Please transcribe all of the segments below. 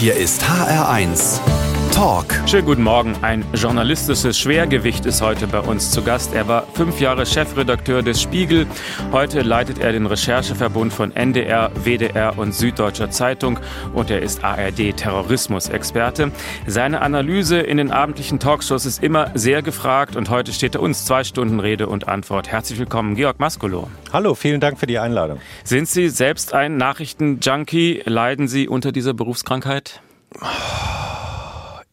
Hier ist HR1 Talk. Schönen guten Morgen. Ein journalistisches Schwergewicht ist heute bei uns zu Gast. Er war fünf Jahre Chefredakteur des Spiegel. Heute leitet er den Rechercheverbund von NDR, WDR und Süddeutscher Zeitung und er ist ARD-Terrorismusexperte. Seine Analyse in den abendlichen Talkshows ist immer sehr gefragt und heute steht er uns zwei Stunden Rede und Antwort. Herzlich willkommen, Georg Maskolo. Hallo, vielen Dank für die Einladung. Sind Sie selbst ein Nachrichtenjunkie? Leiden Sie unter dieser Berufskrankheit?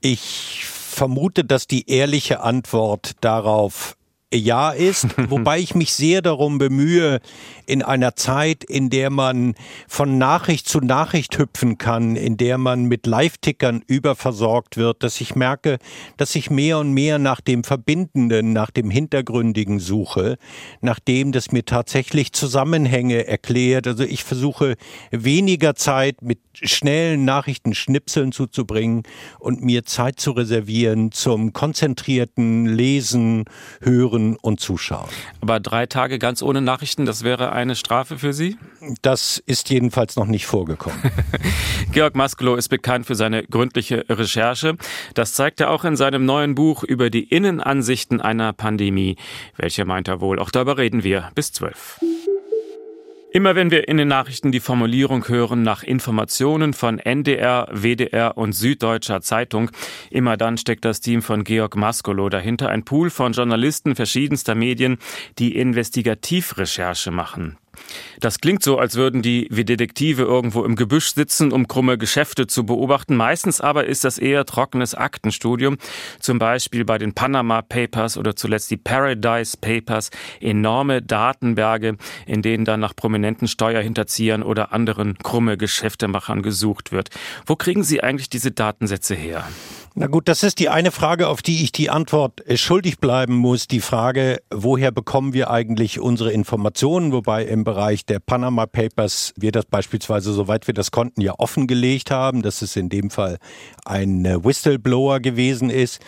Ich vermute, dass die ehrliche Antwort darauf ja ist, wobei ich mich sehr darum bemühe, in einer Zeit, in der man von Nachricht zu Nachricht hüpfen kann, in der man mit Live-Tickern überversorgt wird, dass ich merke, dass ich mehr und mehr nach dem Verbindenden, nach dem Hintergründigen suche, nach dem, das mir tatsächlich Zusammenhänge erklärt. Also ich versuche weniger Zeit mit schnellen Nachrichtenschnipseln zuzubringen und mir Zeit zu reservieren zum konzentrierten Lesen, Hören und Zuschauen. Aber drei Tage ganz ohne Nachrichten, das wäre eine Strafe für Sie? Das ist jedenfalls noch nicht vorgekommen. Georg Maskelo ist bekannt für seine gründliche Recherche. Das zeigt er auch in seinem neuen Buch über die Innenansichten einer Pandemie. Welche meint er wohl? Auch darüber reden wir bis zwölf. Immer wenn wir in den Nachrichten die Formulierung hören nach Informationen von NDR, WDR und Süddeutscher Zeitung, immer dann steckt das Team von Georg Maskolo dahinter, ein Pool von Journalisten verschiedenster Medien, die Investigativrecherche machen. Das klingt so, als würden die wie Detektive irgendwo im Gebüsch sitzen, um krumme Geschäfte zu beobachten. Meistens aber ist das eher trockenes Aktenstudium. Zum Beispiel bei den Panama Papers oder zuletzt die Paradise Papers. Enorme Datenberge, in denen dann nach prominenten Steuerhinterziehern oder anderen krumme Geschäftemachern gesucht wird. Wo kriegen Sie eigentlich diese Datensätze her? Na gut, das ist die eine Frage, auf die ich die Antwort äh, schuldig bleiben muss. Die Frage, woher bekommen wir eigentlich unsere Informationen? Wobei im Bereich der Panama Papers wir das beispielsweise, soweit wir das konnten, ja offengelegt haben, dass es in dem Fall ein äh, Whistleblower gewesen ist.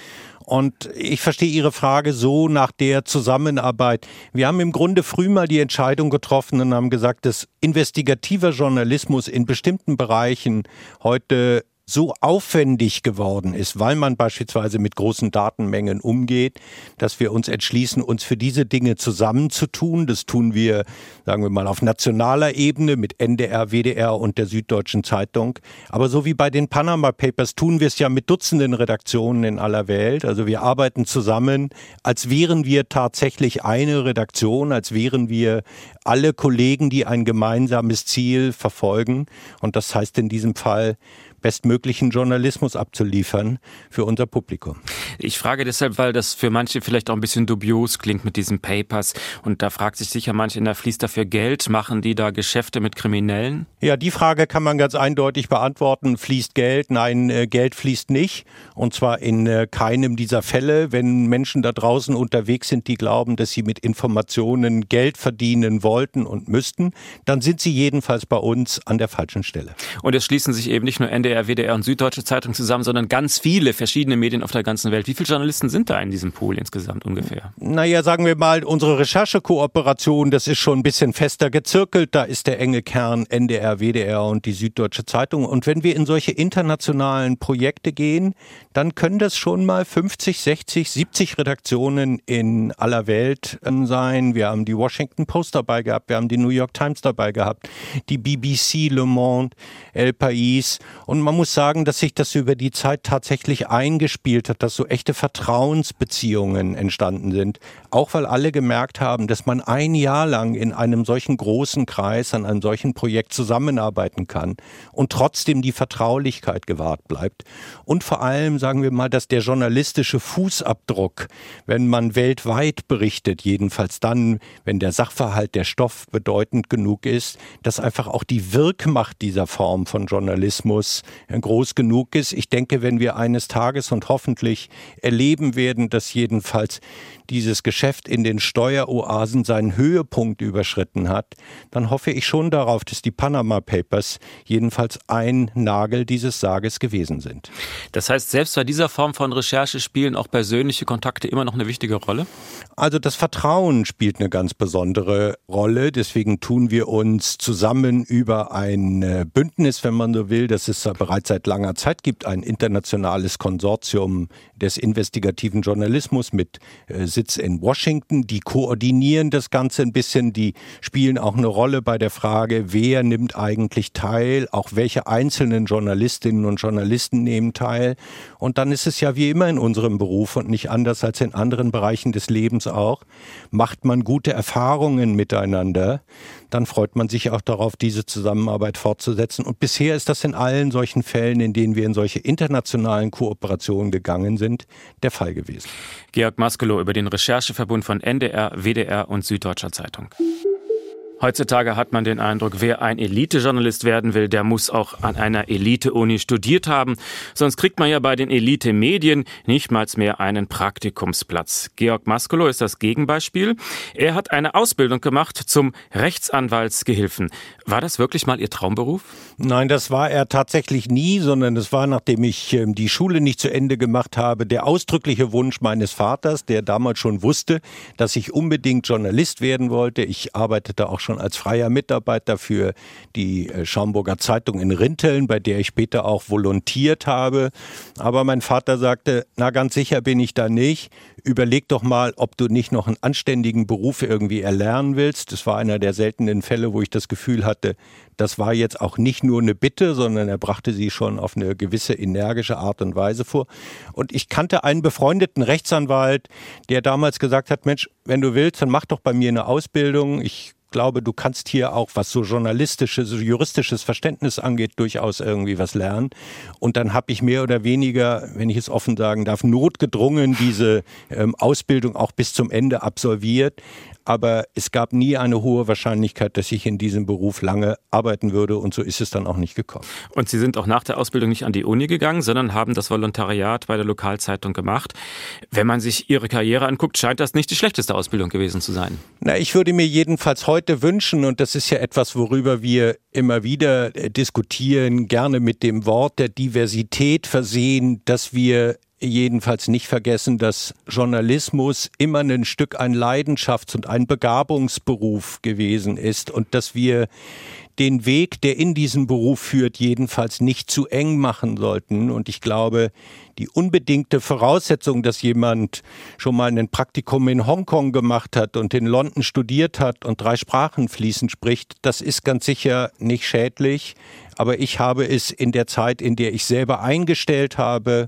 Und ich verstehe Ihre Frage so nach der Zusammenarbeit. Wir haben im Grunde früh mal die Entscheidung getroffen und haben gesagt, dass investigativer Journalismus in bestimmten Bereichen heute so aufwendig geworden ist, weil man beispielsweise mit großen Datenmengen umgeht, dass wir uns entschließen, uns für diese Dinge zusammenzutun. Das tun wir, sagen wir mal, auf nationaler Ebene mit NDR, WDR und der Süddeutschen Zeitung. Aber so wie bei den Panama Papers tun wir es ja mit Dutzenden Redaktionen in aller Welt. Also wir arbeiten zusammen, als wären wir tatsächlich eine Redaktion, als wären wir alle Kollegen, die ein gemeinsames Ziel verfolgen. Und das heißt in diesem Fall, bestmöglichen Journalismus abzuliefern für unser Publikum. Ich frage deshalb, weil das für manche vielleicht auch ein bisschen dubios klingt mit diesen Papers. Und da fragt sich sicher manche, da fließt dafür Geld. Machen die da Geschäfte mit Kriminellen? Ja, die Frage kann man ganz eindeutig beantworten. Fließt Geld? Nein, äh, Geld fließt nicht. Und zwar in äh, keinem dieser Fälle. Wenn Menschen da draußen unterwegs sind, die glauben, dass sie mit Informationen Geld verdienen wollten und müssten, dann sind sie jedenfalls bei uns an der falschen Stelle. Und es schließen sich eben nicht nur Ende NDR, WDR und Süddeutsche Zeitung zusammen, sondern ganz viele verschiedene Medien auf der ganzen Welt. Wie viele Journalisten sind da in diesem Pool insgesamt ungefähr? Naja, sagen wir mal, unsere Recherchekooperation, das ist schon ein bisschen fester gezirkelt. Da ist der enge Kern NDR, WDR und die Süddeutsche Zeitung. Und wenn wir in solche internationalen Projekte gehen, dann können das schon mal 50, 60, 70 Redaktionen in aller Welt ähm, sein. Wir haben die Washington Post dabei gehabt, wir haben die New York Times dabei gehabt, die BBC, Le Monde, El País und und man muss sagen, dass sich das über die Zeit tatsächlich eingespielt hat, dass so echte Vertrauensbeziehungen entstanden sind. Auch weil alle gemerkt haben, dass man ein Jahr lang in einem solchen großen Kreis an einem solchen Projekt zusammenarbeiten kann und trotzdem die Vertraulichkeit gewahrt bleibt. Und vor allem sagen wir mal, dass der journalistische Fußabdruck, wenn man weltweit berichtet, jedenfalls dann, wenn der Sachverhalt, der Stoff bedeutend genug ist, dass einfach auch die Wirkmacht dieser Form von Journalismus groß genug ist. Ich denke, wenn wir eines Tages und hoffentlich erleben werden, dass jedenfalls dieses Geschäft in den Steueroasen seinen Höhepunkt überschritten hat, dann hoffe ich schon darauf, dass die Panama Papers jedenfalls ein Nagel dieses Sarges gewesen sind. Das heißt, selbst bei dieser Form von Recherche spielen auch persönliche Kontakte immer noch eine wichtige Rolle? Also das Vertrauen spielt eine ganz besondere Rolle. Deswegen tun wir uns zusammen über ein äh, Bündnis, wenn man so will. Das ist bereits seit langer Zeit gibt, ein internationales Konsortium des investigativen Journalismus mit äh, Sitz in Washington. Die koordinieren das Ganze ein bisschen, die spielen auch eine Rolle bei der Frage, wer nimmt eigentlich teil, auch welche einzelnen Journalistinnen und Journalisten nehmen teil. Und dann ist es ja wie immer in unserem Beruf und nicht anders als in anderen Bereichen des Lebens auch, macht man gute Erfahrungen miteinander, dann freut man sich auch darauf, diese Zusammenarbeit fortzusetzen. Und bisher ist das in allen solchen Fällen, in denen wir in solche internationalen Kooperationen gegangen sind, der Fall gewesen. Georg Maskelow über den Rechercheverbund von NDR, WDR und Süddeutscher Zeitung. Heutzutage hat man den Eindruck, wer ein Elite-Journalist werden will, der muss auch an einer Elite-Uni studiert haben. Sonst kriegt man ja bei den Elite-Medien nicht mal mehr einen Praktikumsplatz. Georg Maskolo ist das Gegenbeispiel. Er hat eine Ausbildung gemacht zum Rechtsanwaltsgehilfen. War das wirklich mal Ihr Traumberuf? Nein, das war er tatsächlich nie, sondern es war, nachdem ich ähm, die Schule nicht zu Ende gemacht habe, der ausdrückliche Wunsch meines Vaters, der damals schon wusste, dass ich unbedingt Journalist werden wollte. Ich arbeitete auch schon als freier Mitarbeiter für die äh, Schaumburger Zeitung in Rinteln, bei der ich später auch volontiert habe. Aber mein Vater sagte, na ganz sicher bin ich da nicht. Überleg doch mal, ob du nicht noch einen anständigen Beruf irgendwie erlernen willst. Das war einer der seltenen Fälle, wo ich das Gefühl hatte, das war jetzt auch nicht nur eine Bitte, sondern er brachte sie schon auf eine gewisse energische Art und Weise vor. Und ich kannte einen befreundeten Rechtsanwalt, der damals gesagt hat, Mensch, wenn du willst, dann mach doch bei mir eine Ausbildung. Ich glaube, du kannst hier auch, was so journalistisches, juristisches Verständnis angeht, durchaus irgendwie was lernen. Und dann habe ich mehr oder weniger, wenn ich es offen sagen darf, notgedrungen diese ähm, Ausbildung auch bis zum Ende absolviert aber es gab nie eine hohe Wahrscheinlichkeit, dass ich in diesem Beruf lange arbeiten würde und so ist es dann auch nicht gekommen. Und Sie sind auch nach der Ausbildung nicht an die Uni gegangen, sondern haben das Volontariat bei der Lokalzeitung gemacht. Wenn man sich Ihre Karriere anguckt, scheint das nicht die schlechteste Ausbildung gewesen zu sein. Na, ich würde mir jedenfalls heute wünschen, und das ist ja etwas, worüber wir immer wieder äh, diskutieren, gerne mit dem Wort der Diversität versehen, dass wir jedenfalls nicht vergessen, dass Journalismus immer ein Stück ein Leidenschafts- und ein Begabungsberuf gewesen ist und dass wir den Weg, der in diesen Beruf führt, jedenfalls nicht zu eng machen sollten. Und ich glaube, die unbedingte Voraussetzung, dass jemand schon mal ein Praktikum in Hongkong gemacht hat und in London studiert hat und drei Sprachen fließend spricht, das ist ganz sicher nicht schädlich. Aber ich habe es in der Zeit, in der ich selber eingestellt habe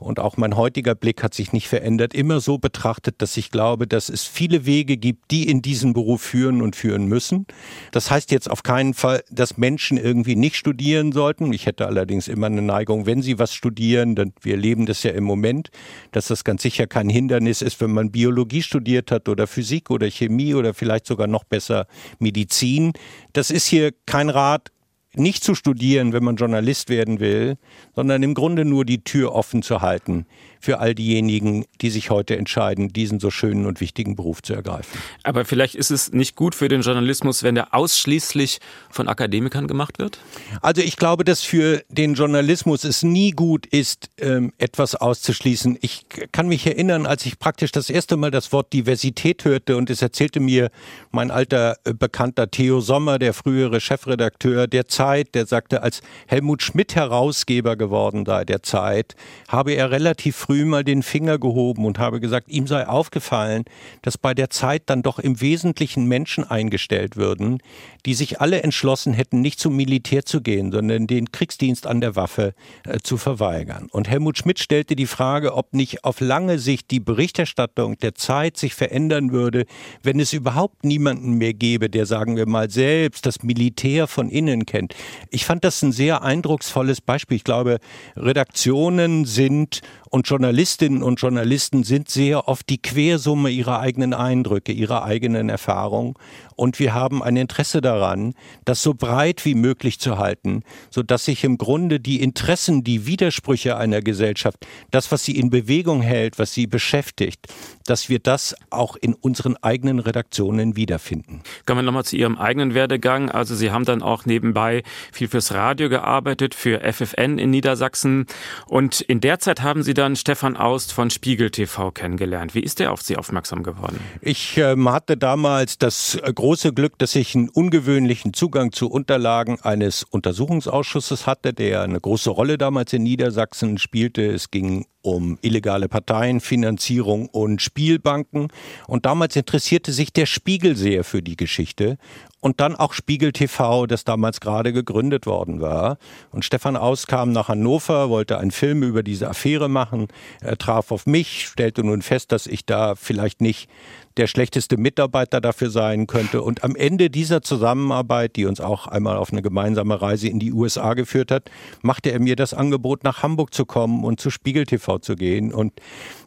und auch mein heutiger Blick hat sich nicht verändert, immer so betrachtet, dass ich glaube, dass es viele Wege gibt, die in diesen Beruf führen und führen müssen. Das heißt jetzt auf keinen Fall, dass Menschen irgendwie nicht studieren sollten. Ich hätte allerdings immer eine Neigung, wenn sie was studieren, dann wir erleben das ja im Moment, dass das ganz sicher kein Hindernis ist, wenn man Biologie studiert hat oder Physik oder Chemie oder vielleicht sogar noch besser Medizin. Das ist hier kein Rat nicht zu studieren, wenn man Journalist werden will, sondern im Grunde nur die Tür offen zu halten für all diejenigen, die sich heute entscheiden, diesen so schönen und wichtigen Beruf zu ergreifen. Aber vielleicht ist es nicht gut für den Journalismus, wenn der ausschließlich von Akademikern gemacht wird? Also ich glaube, dass für den Journalismus es nie gut ist, ähm, etwas auszuschließen. Ich kann mich erinnern, als ich praktisch das erste Mal das Wort Diversität hörte und es erzählte mir mein alter äh, Bekannter Theo Sommer, der frühere Chefredakteur der Zeit, der sagte, als Helmut Schmidt Herausgeber geworden sei der Zeit, habe er relativ früh mal den Finger gehoben und habe gesagt, ihm sei aufgefallen, dass bei der Zeit dann doch im Wesentlichen Menschen eingestellt würden, die sich alle entschlossen hätten, nicht zum Militär zu gehen, sondern den Kriegsdienst an der Waffe äh, zu verweigern. Und Helmut Schmidt stellte die Frage, ob nicht auf lange Sicht die Berichterstattung der Zeit sich verändern würde, wenn es überhaupt niemanden mehr gäbe, der, sagen wir mal, selbst das Militär von innen kennt. Ich fand das ein sehr eindrucksvolles Beispiel. Ich glaube, Redaktionen sind und Journalistinnen und Journalisten sind sehr oft die Quersumme ihrer eigenen Eindrücke, ihrer eigenen Erfahrungen. Und wir haben ein Interesse daran, das so breit wie möglich zu halten, so dass sich im Grunde die Interessen, die Widersprüche einer Gesellschaft, das, was sie in Bewegung hält, was sie beschäftigt, dass wir das auch in unseren eigenen Redaktionen wiederfinden. Kommen wir nochmal zu Ihrem eigenen Werdegang. Also Sie haben dann auch nebenbei viel fürs Radio gearbeitet, für FFN in Niedersachsen. Und in der Zeit haben Sie dann Stefan Aust von Spiegel TV kennengelernt. Wie ist der auf Sie aufmerksam geworden? Ich äh, hatte damals das große Glück, dass ich einen ungewöhnlichen Zugang zu Unterlagen eines Untersuchungsausschusses hatte, der eine große Rolle damals in Niedersachsen spielte. Es ging um illegale Parteienfinanzierung und Spielbanken. Und damals interessierte sich der Spiegel sehr für die Geschichte. Und dann auch Spiegel TV, das damals gerade gegründet worden war. Und Stefan Aus kam nach Hannover, wollte einen Film über diese Affäre machen. Er traf auf mich, stellte nun fest, dass ich da vielleicht nicht der schlechteste Mitarbeiter dafür sein könnte. Und am Ende dieser Zusammenarbeit, die uns auch einmal auf eine gemeinsame Reise in die USA geführt hat, machte er mir das Angebot, nach Hamburg zu kommen und zu Spiegel TV zu gehen. Und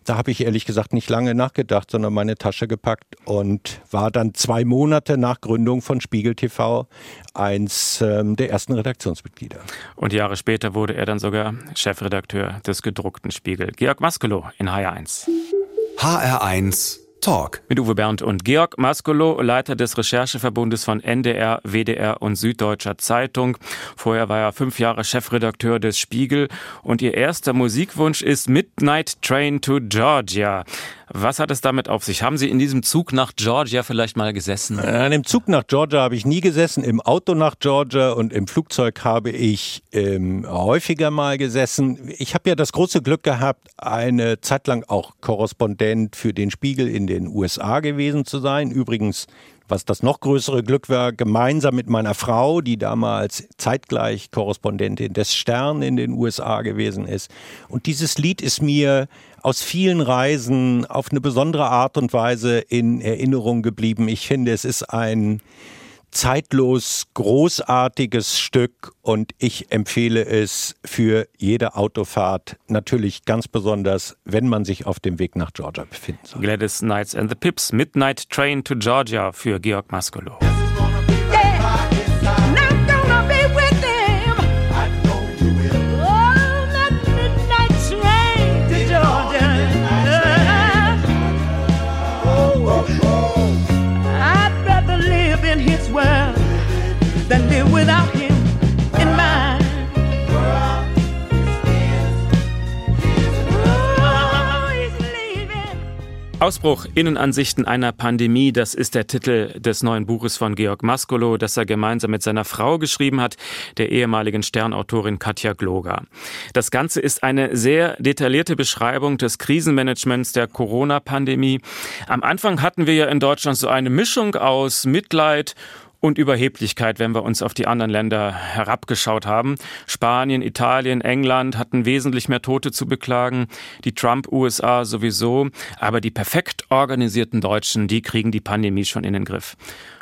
da habe ich ehrlich gesagt nicht lange nachgedacht, sondern meine Tasche gepackt und war dann zwei Monate nach Gründung von Spiegel TV eins ähm, der ersten Redaktionsmitglieder. Und Jahre später wurde er dann sogar Chefredakteur des gedruckten Spiegel. Georg Maskelow in HR1. HR1 Talk. Mit Uwe Bernd und Georg Maskolo, Leiter des Rechercheverbundes von NDR, WDR und Süddeutscher Zeitung. Vorher war er fünf Jahre Chefredakteur des Spiegel und ihr erster Musikwunsch ist Midnight Train to Georgia. Was hat es damit auf sich? Haben Sie in diesem Zug nach Georgia vielleicht mal gesessen? An dem Zug nach Georgia habe ich nie gesessen. Im Auto nach Georgia und im Flugzeug habe ich ähm, häufiger mal gesessen. Ich habe ja das große Glück gehabt, eine Zeit lang auch Korrespondent für den Spiegel in den USA gewesen zu sein. Übrigens was das noch größere Glück war, gemeinsam mit meiner Frau, die damals zeitgleich Korrespondentin des Stern in den USA gewesen ist. Und dieses Lied ist mir aus vielen Reisen auf eine besondere Art und Weise in Erinnerung geblieben. Ich finde, es ist ein zeitlos großartiges Stück und ich empfehle es für jede Autofahrt, natürlich ganz besonders, wenn man sich auf dem Weg nach Georgia befindet. Gladys Knights and the Pips, Midnight Train to Georgia für Georg Maskolo. Ausbruch Innenansichten einer Pandemie, das ist der Titel des neuen Buches von Georg Maskolo, das er gemeinsam mit seiner Frau geschrieben hat, der ehemaligen Sternautorin Katja Gloger. Das Ganze ist eine sehr detaillierte Beschreibung des Krisenmanagements der Corona-Pandemie. Am Anfang hatten wir ja in Deutschland so eine Mischung aus Mitleid und Überheblichkeit, wenn wir uns auf die anderen Länder herabgeschaut haben. Spanien, Italien, England hatten wesentlich mehr Tote zu beklagen, die Trump-USA sowieso, aber die perfekt organisierten Deutschen, die kriegen die Pandemie schon in den Griff.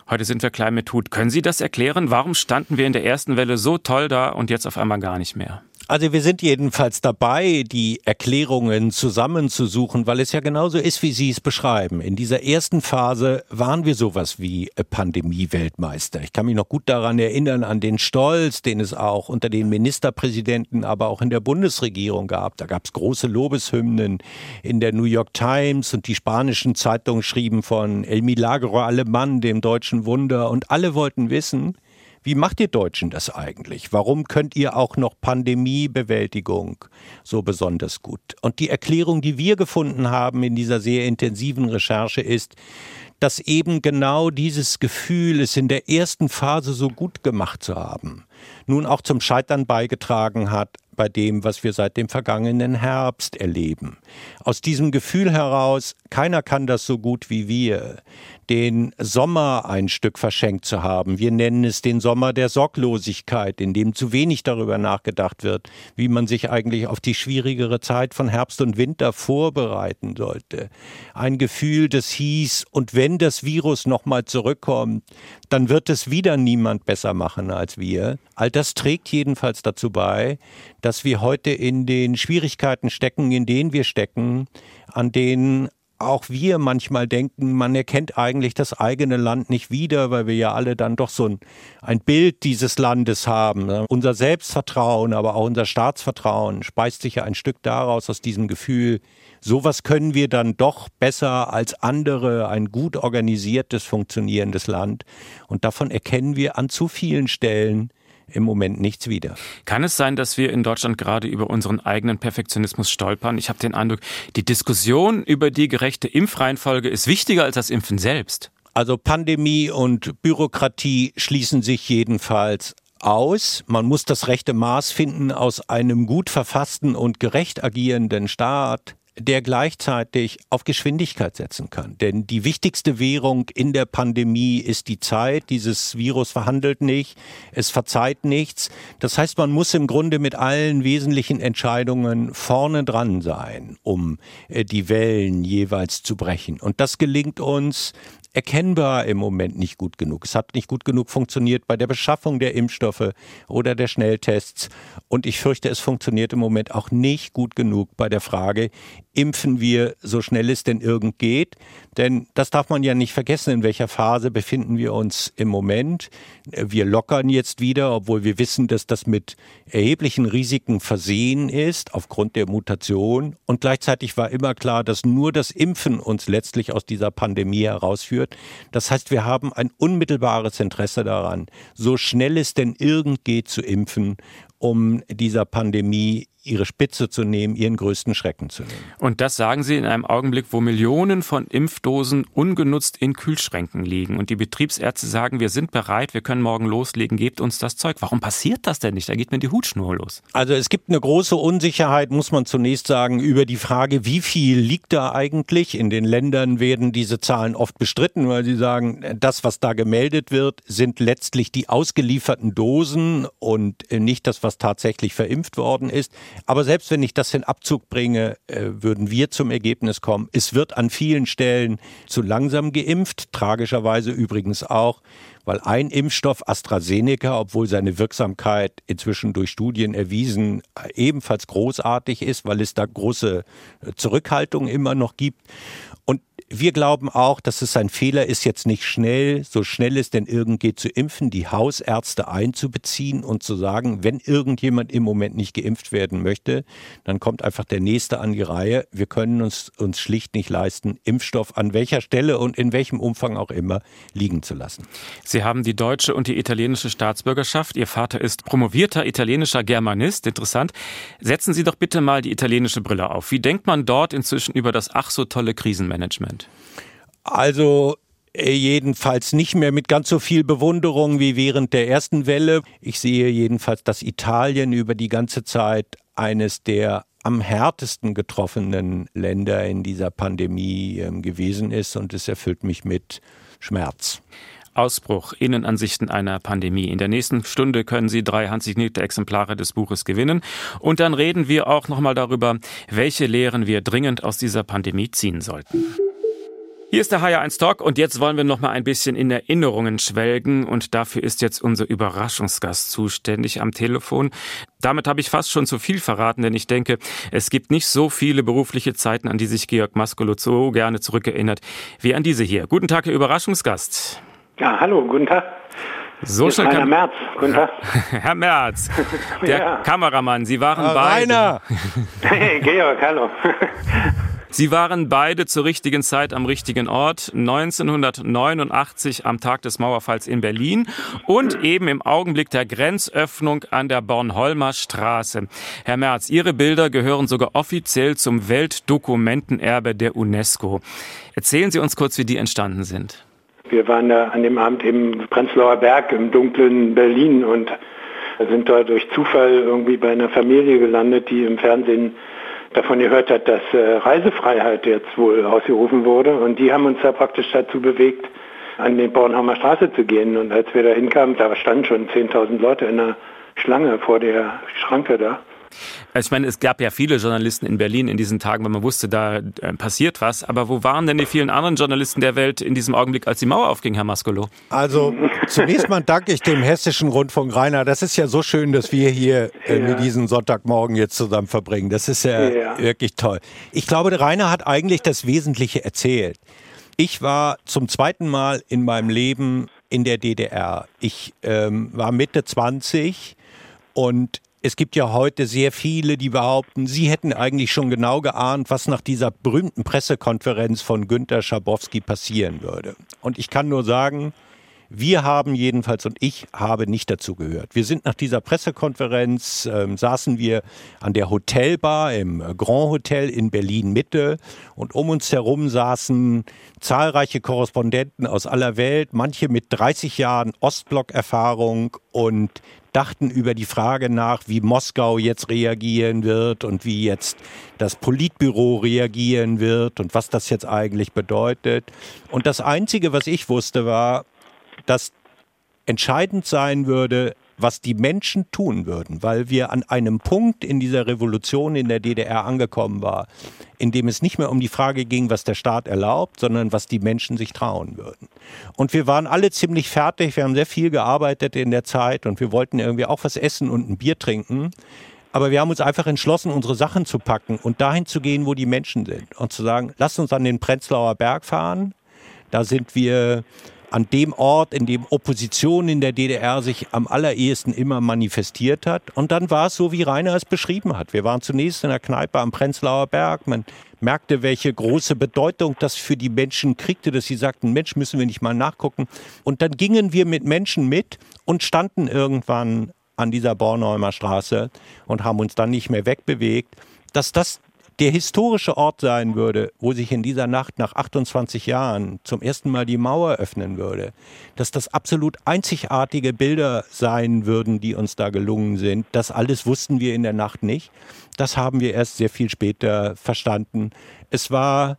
Heute sind wir klein mit Hut. Können Sie das erklären? Warum standen wir in der ersten Welle so toll da und jetzt auf einmal gar nicht mehr? Also wir sind jedenfalls dabei, die Erklärungen zusammenzusuchen, weil es ja genauso ist, wie Sie es beschreiben. In dieser ersten Phase waren wir sowas wie Pandemie-Weltmeister. Ich kann mich noch gut daran erinnern, an den Stolz, den es auch unter den Ministerpräsidenten, aber auch in der Bundesregierung gab. Da gab es große Lobeshymnen in der New York Times und die spanischen Zeitungen schrieben von El Milagro Alemán, dem deutschen Wunder. Und alle wollten wissen, wie macht ihr Deutschen das eigentlich? Warum könnt ihr auch noch Pandemiebewältigung so besonders gut? Und die Erklärung, die wir gefunden haben in dieser sehr intensiven Recherche ist, dass eben genau dieses Gefühl, es in der ersten Phase so gut gemacht zu haben, nun auch zum Scheitern beigetragen hat bei dem, was wir seit dem vergangenen Herbst erleben. Aus diesem Gefühl heraus, keiner kann das so gut wie wir, den Sommer ein Stück verschenkt zu haben. Wir nennen es den Sommer der Sorglosigkeit, in dem zu wenig darüber nachgedacht wird, wie man sich eigentlich auf die schwierigere Zeit von Herbst und Winter vorbereiten sollte. Ein Gefühl, das hieß, und wenn das Virus nochmal zurückkommt, dann wird es wieder niemand besser machen als wir. All das trägt jedenfalls dazu bei, dass wir heute in den Schwierigkeiten stecken, in denen wir stecken, an denen auch wir manchmal denken, man erkennt eigentlich das eigene Land nicht wieder, weil wir ja alle dann doch so ein, ein Bild dieses Landes haben. Unser Selbstvertrauen, aber auch unser Staatsvertrauen speist sich ja ein Stück daraus, aus diesem Gefühl, sowas können wir dann doch besser als andere, ein gut organisiertes, funktionierendes Land. Und davon erkennen wir an zu vielen Stellen, im Moment nichts wieder. Kann es sein, dass wir in Deutschland gerade über unseren eigenen Perfektionismus stolpern? Ich habe den Eindruck, die Diskussion über die gerechte Impfreihenfolge ist wichtiger als das Impfen selbst. Also Pandemie und Bürokratie schließen sich jedenfalls aus. Man muss das rechte Maß finden aus einem gut verfassten und gerecht agierenden Staat der gleichzeitig auf Geschwindigkeit setzen kann. Denn die wichtigste Währung in der Pandemie ist die Zeit. Dieses Virus verhandelt nicht, es verzeiht nichts. Das heißt, man muss im Grunde mit allen wesentlichen Entscheidungen vorne dran sein, um äh, die Wellen jeweils zu brechen. Und das gelingt uns erkennbar im Moment nicht gut genug. Es hat nicht gut genug funktioniert bei der Beschaffung der Impfstoffe oder der Schnelltests. Und ich fürchte, es funktioniert im Moment auch nicht gut genug bei der Frage, impfen wir so schnell es denn irgend geht? Denn das darf man ja nicht vergessen, in welcher Phase befinden wir uns im Moment. Wir lockern jetzt wieder, obwohl wir wissen, dass das mit erheblichen Risiken versehen ist aufgrund der Mutation. Und gleichzeitig war immer klar, dass nur das Impfen uns letztlich aus dieser Pandemie herausführt. Das heißt, wir haben ein unmittelbares Interesse daran, so schnell es denn irgend geht zu impfen um dieser Pandemie ihre Spitze zu nehmen, ihren größten Schrecken zu nehmen. Und das sagen Sie in einem Augenblick, wo Millionen von Impfdosen ungenutzt in Kühlschränken liegen. Und die Betriebsärzte sagen, wir sind bereit, wir können morgen loslegen, gebt uns das Zeug. Warum passiert das denn nicht? Da geht mir die Hutschnur los. Also es gibt eine große Unsicherheit, muss man zunächst sagen, über die Frage, wie viel liegt da eigentlich? In den Ländern werden diese Zahlen oft bestritten, weil sie sagen, das, was da gemeldet wird, sind letztlich die ausgelieferten Dosen und nicht das, was tatsächlich verimpft worden ist. Aber selbst wenn ich das in Abzug bringe, äh, würden wir zum Ergebnis kommen, es wird an vielen Stellen zu langsam geimpft, tragischerweise übrigens auch, weil ein Impfstoff AstraZeneca, obwohl seine Wirksamkeit inzwischen durch Studien erwiesen ebenfalls großartig ist, weil es da große äh, Zurückhaltung immer noch gibt. Wir glauben auch, dass es ein Fehler ist, jetzt nicht schnell, so schnell es denn irgend geht, zu impfen, die Hausärzte einzubeziehen und zu sagen, wenn irgendjemand im Moment nicht geimpft werden möchte, dann kommt einfach der Nächste an die Reihe. Wir können uns, uns schlicht nicht leisten, Impfstoff an welcher Stelle und in welchem Umfang auch immer liegen zu lassen. Sie haben die deutsche und die italienische Staatsbürgerschaft. Ihr Vater ist promovierter italienischer Germanist. Interessant. Setzen Sie doch bitte mal die italienische Brille auf. Wie denkt man dort inzwischen über das ach so tolle Krisenmanagement? Moment? Also äh, jedenfalls nicht mehr mit ganz so viel Bewunderung wie während der ersten Welle. Ich sehe jedenfalls, dass Italien über die ganze Zeit eines der am härtesten getroffenen Länder in dieser Pandemie ähm, gewesen ist und es erfüllt mich mit Schmerz. Ausbruch, Innenansichten einer Pandemie. In der nächsten Stunde können Sie drei handsignierte Exemplare des Buches gewinnen. Und dann reden wir auch nochmal darüber, welche Lehren wir dringend aus dieser Pandemie ziehen sollten. Hier ist der HR1 Talk und jetzt wollen wir noch mal ein bisschen in Erinnerungen schwelgen und dafür ist jetzt unser Überraschungsgast zuständig am Telefon. Damit habe ich fast schon zu viel verraten, denn ich denke, es gibt nicht so viele berufliche Zeiten, an die sich Georg Maskolo so gerne zurückerinnert, wie an diese hier. Guten Tag, Herr Überraschungsgast. Ja, hallo, guten Tag. So schnell Herr Merz, guten Tag. Herr Merz, der ja. Kameramann, Sie waren Herr beide. Rainer! Hey, Georg, hallo. Sie waren beide zur richtigen Zeit am richtigen Ort, 1989 am Tag des Mauerfalls in Berlin und eben im Augenblick der Grenzöffnung an der Bornholmer Straße. Herr Merz, Ihre Bilder gehören sogar offiziell zum Weltdokumentenerbe der UNESCO. Erzählen Sie uns kurz, wie die entstanden sind. Wir waren da an dem Abend im Prenzlauer Berg im dunklen Berlin und sind da durch Zufall irgendwie bei einer Familie gelandet, die im Fernsehen davon gehört hat, dass äh, Reisefreiheit jetzt wohl ausgerufen wurde. Und die haben uns da praktisch dazu bewegt, an die Bornholmer Straße zu gehen. Und als wir da hinkamen, da standen schon 10.000 Leute in der Schlange vor der Schranke da. Also ich meine, es gab ja viele Journalisten in Berlin in diesen Tagen, weil man wusste, da äh, passiert was. Aber wo waren denn die vielen anderen Journalisten der Welt in diesem Augenblick, als die Mauer aufging, Herr Maskolo? Also zunächst mal danke ich dem Hessischen Rundfunk Rainer. Das ist ja so schön, dass wir hier äh, ja. mit diesem Sonntagmorgen jetzt zusammen verbringen. Das ist ja, ja wirklich toll. Ich glaube, der Rainer hat eigentlich das Wesentliche erzählt. Ich war zum zweiten Mal in meinem Leben in der DDR. Ich ähm, war Mitte 20 und es gibt ja heute sehr viele, die behaupten, sie hätten eigentlich schon genau geahnt, was nach dieser berühmten Pressekonferenz von Günter Schabowski passieren würde. Und ich kann nur sagen, Wir haben jedenfalls und ich habe nicht dazu gehört. Wir sind nach dieser Pressekonferenz, ähm, saßen wir an der Hotelbar im Grand Hotel in Berlin Mitte und um uns herum saßen zahlreiche Korrespondenten aus aller Welt, manche mit 30 Jahren Ostblock-Erfahrung und dachten über die Frage nach, wie Moskau jetzt reagieren wird und wie jetzt das Politbüro reagieren wird und was das jetzt eigentlich bedeutet. Und das Einzige, was ich wusste, war, dass entscheidend sein würde, was die Menschen tun würden, weil wir an einem Punkt in dieser Revolution in der DDR angekommen war, in dem es nicht mehr um die Frage ging, was der Staat erlaubt, sondern was die Menschen sich trauen würden. Und wir waren alle ziemlich fertig, wir haben sehr viel gearbeitet in der Zeit und wir wollten irgendwie auch was essen und ein Bier trinken. Aber wir haben uns einfach entschlossen, unsere Sachen zu packen und dahin zu gehen, wo die Menschen sind und zu sagen, lasst uns an den Prenzlauer Berg fahren. Da sind wir an dem Ort, in dem Opposition in der DDR sich am allerersten immer manifestiert hat. Und dann war es so, wie Rainer es beschrieben hat. Wir waren zunächst in der Kneipe am Prenzlauer Berg. Man merkte, welche große Bedeutung das für die Menschen kriegte, dass sie sagten, Mensch, müssen wir nicht mal nachgucken. Und dann gingen wir mit Menschen mit und standen irgendwann an dieser Bornholmer Straße und haben uns dann nicht mehr wegbewegt. Dass das der historische Ort sein würde, wo sich in dieser Nacht nach 28 Jahren zum ersten Mal die Mauer öffnen würde, dass das absolut einzigartige Bilder sein würden, die uns da gelungen sind, das alles wussten wir in der Nacht nicht. Das haben wir erst sehr viel später verstanden. Es war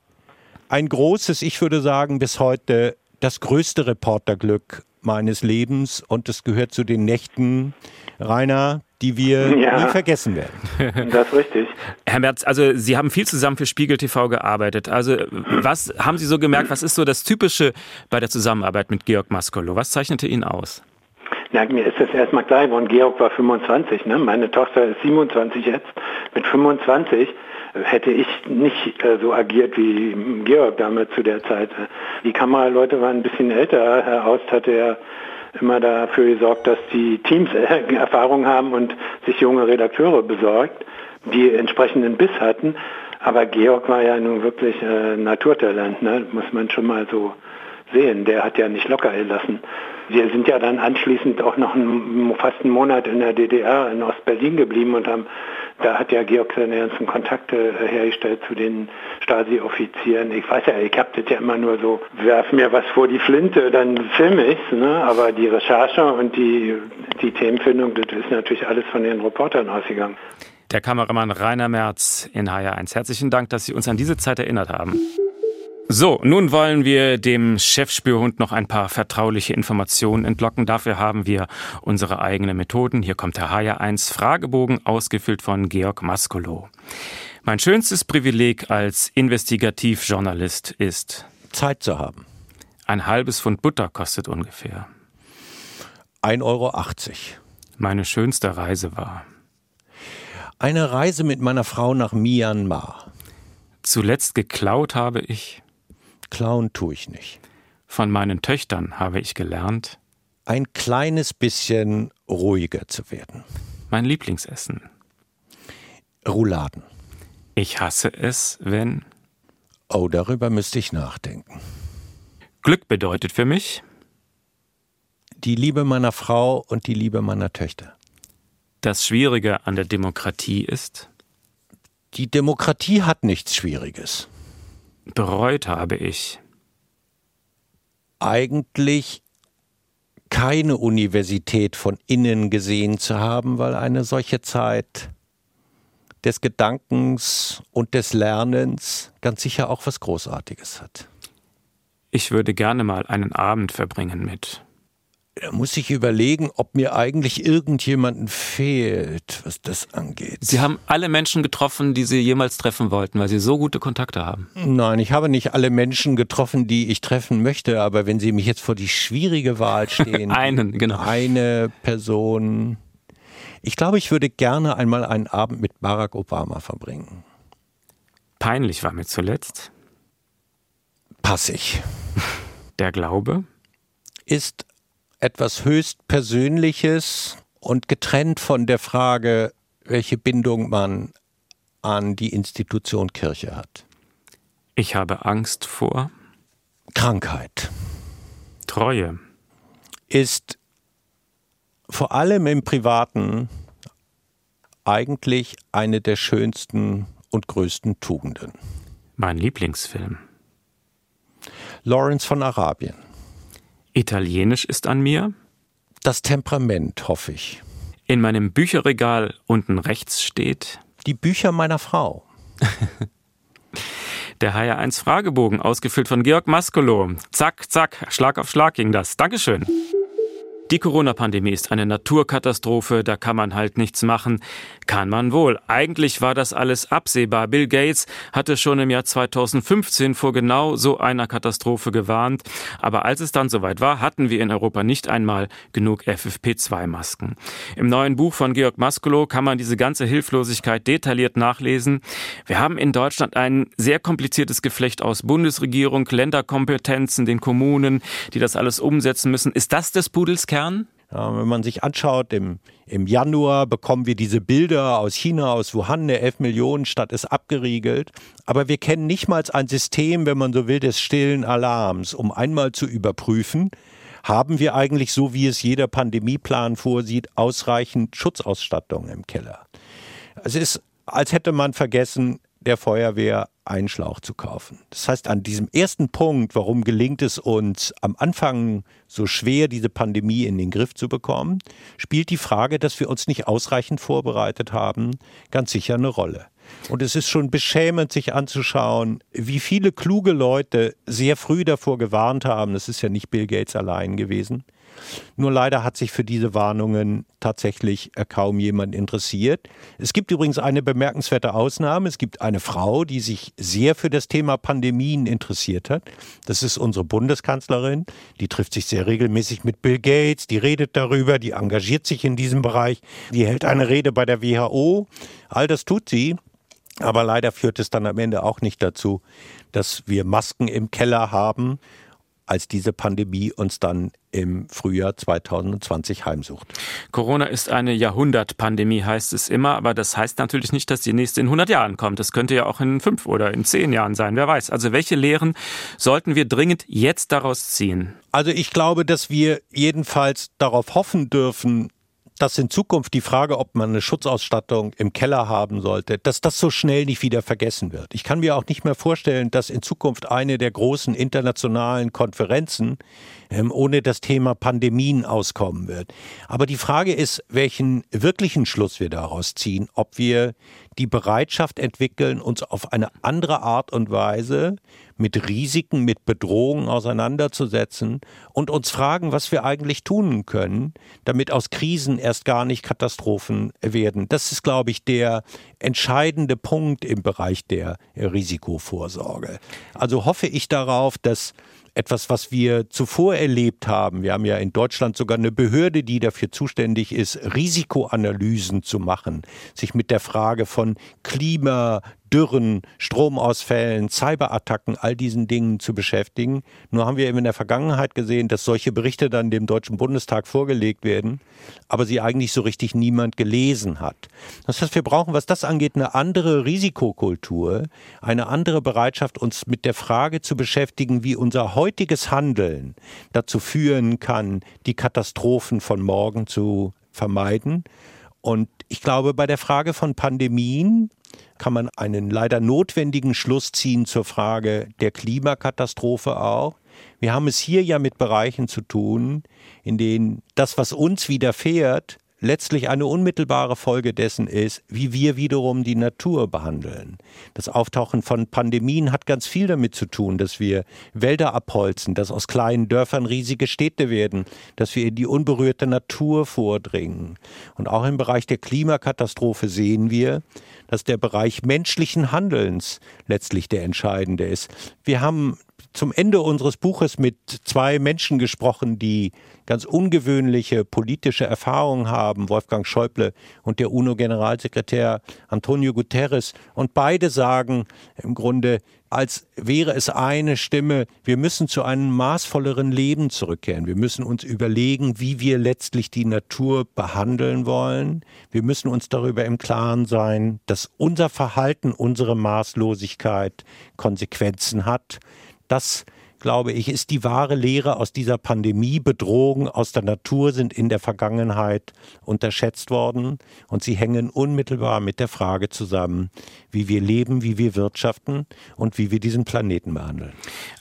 ein großes, ich würde sagen, bis heute das größte Reporterglück meines Lebens und es gehört zu den Nächten, Rainer, die wir ja, nie vergessen werden. Das ist richtig. Herr Merz, also Sie haben viel zusammen für Spiegel TV gearbeitet. Also was haben Sie so gemerkt, was ist so das Typische bei der Zusammenarbeit mit Georg Maskolo? Was zeichnete ihn aus? Na, mir ist das erstmal klar geworden, Georg war 25, ne? meine Tochter ist 27 jetzt. Mit 25 hätte ich nicht äh, so agiert wie Georg damals zu der Zeit. Die Kameraleute waren ein bisschen älter. Herr Aust hatte ja immer dafür gesorgt, dass die Teams Erfahrung haben und sich junge Redakteure besorgt, die entsprechenden Biss hatten. Aber Georg war ja nun wirklich äh, Naturtalent, ne? muss man schon mal so sehen. Der hat ja nicht locker gelassen. Wir sind ja dann anschließend auch noch einen, fast einen Monat in der DDR in Ostberlin geblieben und haben da hat ja Georg seine ganzen Kontakte äh, hergestellt zu den Stasi-Offizieren. Ich weiß ja, ich habe das ja immer nur so, werf mir was vor die Flinte, dann filme ich ne? aber die Recherche und die, die Themenfindung, das ist natürlich alles von den Reportern ausgegangen. Der Kameramann Rainer Merz in HR1. Herzlichen Dank, dass Sie uns an diese Zeit erinnert haben. So, nun wollen wir dem Chefspürhund noch ein paar vertrauliche Informationen entlocken. Dafür haben wir unsere eigenen Methoden. Hier kommt der HR1 Fragebogen, ausgefüllt von Georg Maskolo. Mein schönstes Privileg als Investigativjournalist ist Zeit zu haben. Ein halbes Pfund Butter kostet ungefähr 1,80 Euro. Meine schönste Reise war eine Reise mit meiner Frau nach Myanmar. Zuletzt geklaut habe ich Klauen tue ich nicht. Von meinen Töchtern habe ich gelernt, ein kleines bisschen ruhiger zu werden. Mein Lieblingsessen. Rouladen. Ich hasse es, wenn. Oh, darüber müsste ich nachdenken. Glück bedeutet für mich. Die Liebe meiner Frau und die Liebe meiner Töchter. Das Schwierige an der Demokratie ist. Die Demokratie hat nichts Schwieriges bereut habe ich? Eigentlich keine Universität von innen gesehen zu haben, weil eine solche Zeit des Gedankens und des Lernens ganz sicher auch was Großartiges hat. Ich würde gerne mal einen Abend verbringen mit muss ich überlegen, ob mir eigentlich irgendjemanden fehlt, was das angeht. Sie haben alle Menschen getroffen, die Sie jemals treffen wollten, weil Sie so gute Kontakte haben. Nein, ich habe nicht alle Menschen getroffen, die ich treffen möchte, aber wenn Sie mich jetzt vor die schwierige Wahl stehen. Einen, genau. Eine Person. Ich glaube, ich würde gerne einmal einen Abend mit Barack Obama verbringen. Peinlich war mir zuletzt. Passig. Der Glaube? Ist etwas höchst Persönliches und getrennt von der Frage, welche Bindung man an die Institution Kirche hat. Ich habe Angst vor Krankheit. Treue. ist vor allem im Privaten eigentlich eine der schönsten und größten Tugenden. Mein Lieblingsfilm. Lawrence von Arabien. Italienisch ist an mir. Das Temperament, hoffe ich. In meinem Bücherregal unten rechts steht. Die Bücher meiner Frau. Der HR1 Fragebogen, ausgefüllt von Georg Maskolo. Zack, zack, Schlag auf Schlag ging das. Dankeschön. Die Corona-Pandemie ist eine Naturkatastrophe, da kann man halt nichts machen. Kann man wohl. Eigentlich war das alles absehbar. Bill Gates hatte schon im Jahr 2015 vor genau so einer Katastrophe gewarnt. Aber als es dann soweit war, hatten wir in Europa nicht einmal genug FFP2-Masken. Im neuen Buch von Georg Maskolo kann man diese ganze Hilflosigkeit detailliert nachlesen. Wir haben in Deutschland ein sehr kompliziertes Geflecht aus Bundesregierung, Länderkompetenzen, den Kommunen, die das alles umsetzen müssen. Ist das des Pudels Kern? Kern? Wenn man sich anschaut, im, im Januar bekommen wir diese Bilder aus China, aus Wuhan, eine 11 Millionen Stadt ist abgeriegelt. Aber wir kennen nicht mal ein System, wenn man so will, des stillen Alarms, um einmal zu überprüfen, haben wir eigentlich, so wie es jeder Pandemieplan vorsieht, ausreichend Schutzausstattung im Keller. Es ist, als hätte man vergessen, der Feuerwehr einen Schlauch zu kaufen. Das heißt, an diesem ersten Punkt, warum gelingt es uns am Anfang so schwer, diese Pandemie in den Griff zu bekommen, spielt die Frage, dass wir uns nicht ausreichend vorbereitet haben, ganz sicher eine Rolle. Und es ist schon beschämend, sich anzuschauen, wie viele kluge Leute sehr früh davor gewarnt haben. Das ist ja nicht Bill Gates allein gewesen nur leider hat sich für diese Warnungen tatsächlich äh, kaum jemand interessiert. Es gibt übrigens eine bemerkenswerte Ausnahme. Es gibt eine Frau, die sich sehr für das Thema Pandemien interessiert hat. Das ist unsere Bundeskanzlerin. Die trifft sich sehr regelmäßig mit Bill Gates. Die redet darüber. Die engagiert sich in diesem Bereich. Die hält eine Rede bei der WHO. All das tut sie. Aber leider führt es dann am Ende auch nicht dazu, dass wir Masken im Keller haben als diese Pandemie uns dann im Frühjahr 2020 heimsucht. Corona ist eine Jahrhundertpandemie, heißt es immer, aber das heißt natürlich nicht, dass die nächste in 100 Jahren kommt. Das könnte ja auch in fünf oder in zehn Jahren sein, wer weiß. Also welche Lehren sollten wir dringend jetzt daraus ziehen? Also ich glaube, dass wir jedenfalls darauf hoffen dürfen, dass in Zukunft die Frage, ob man eine Schutzausstattung im Keller haben sollte, dass das so schnell nicht wieder vergessen wird. Ich kann mir auch nicht mehr vorstellen, dass in Zukunft eine der großen internationalen Konferenzen ähm, ohne das Thema Pandemien auskommen wird. Aber die Frage ist, welchen wirklichen Schluss wir daraus ziehen, ob wir die Bereitschaft entwickeln, uns auf eine andere Art und Weise mit Risiken, mit Bedrohungen auseinanderzusetzen und uns fragen, was wir eigentlich tun können, damit aus Krisen erst gar nicht Katastrophen werden. Das ist, glaube ich, der entscheidende Punkt im Bereich der Risikovorsorge. Also hoffe ich darauf, dass etwas, was wir zuvor erlebt haben. Wir haben ja in Deutschland sogar eine Behörde, die dafür zuständig ist, Risikoanalysen zu machen, sich mit der Frage von Klima, Dürren, Stromausfällen, Cyberattacken, all diesen Dingen zu beschäftigen. Nur haben wir eben in der Vergangenheit gesehen, dass solche Berichte dann dem Deutschen Bundestag vorgelegt werden, aber sie eigentlich so richtig niemand gelesen hat. Das heißt, wir brauchen, was das angeht, eine andere Risikokultur, eine andere Bereitschaft, uns mit der Frage zu beschäftigen, wie unser heutiges Handeln dazu führen kann, die Katastrophen von morgen zu vermeiden. Und ich glaube, bei der Frage von Pandemien kann man einen leider notwendigen Schluss ziehen zur Frage der Klimakatastrophe auch. Wir haben es hier ja mit Bereichen zu tun, in denen das, was uns widerfährt, letztlich eine unmittelbare Folge dessen ist, wie wir wiederum die Natur behandeln. Das Auftauchen von Pandemien hat ganz viel damit zu tun, dass wir Wälder abholzen, dass aus kleinen Dörfern riesige Städte werden, dass wir in die unberührte Natur vordringen. Und auch im Bereich der Klimakatastrophe sehen wir, dass der Bereich menschlichen Handelns letztlich der entscheidende ist. Wir haben zum Ende unseres Buches mit zwei Menschen gesprochen, die ganz ungewöhnliche politische Erfahrungen haben, Wolfgang Schäuble und der UNO-Generalsekretär Antonio Guterres. Und beide sagen im Grunde, als wäre es eine Stimme, wir müssen zu einem maßvolleren Leben zurückkehren. Wir müssen uns überlegen, wie wir letztlich die Natur behandeln wollen. Wir müssen uns darüber im Klaren sein, dass unser Verhalten, unsere Maßlosigkeit Konsequenzen hat das glaube ich, ist die wahre Lehre aus dieser Pandemie. Bedrohungen aus der Natur sind in der Vergangenheit unterschätzt worden und sie hängen unmittelbar mit der Frage zusammen, wie wir leben, wie wir wirtschaften und wie wir diesen Planeten behandeln.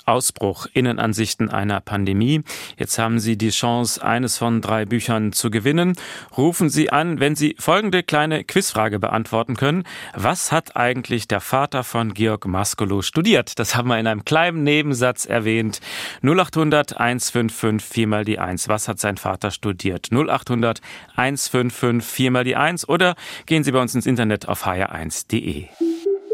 Ausbruch, Innenansichten einer Pandemie. Jetzt haben Sie die Chance, eines von drei Büchern zu gewinnen. Rufen Sie an, wenn Sie folgende kleine Quizfrage beantworten können. Was hat eigentlich der Vater von Georg Maskolo studiert? Das haben wir in einem kleinen Nebensatz erwähnt. 0800 155 4 mal die 1. Was hat sein Vater studiert? 0800 155 4 mal die 1 oder gehen Sie bei uns ins Internet auf hr1.de.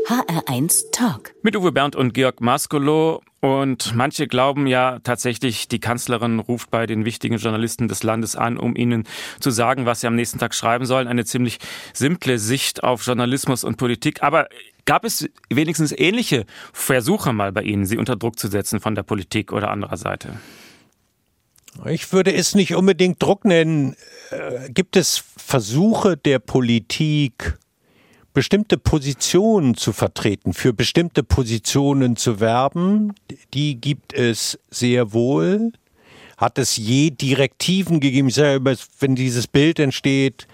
HR1 Talk. Mit Uwe Bernd und Georg Maskolo. Und manche glauben ja tatsächlich, die Kanzlerin ruft bei den wichtigen Journalisten des Landes an, um ihnen zu sagen, was sie am nächsten Tag schreiben sollen. Eine ziemlich simple Sicht auf Journalismus und Politik. Aber gab es wenigstens ähnliche Versuche mal bei Ihnen, sie unter Druck zu setzen von der Politik oder anderer Seite? Ich würde es nicht unbedingt Druck nennen. Äh, gibt es Versuche der Politik, bestimmte Positionen zu vertreten, für bestimmte Positionen zu werben, die gibt es sehr wohl. Hat es je Direktiven gegeben? Ich sage, wenn dieses Bild entsteht,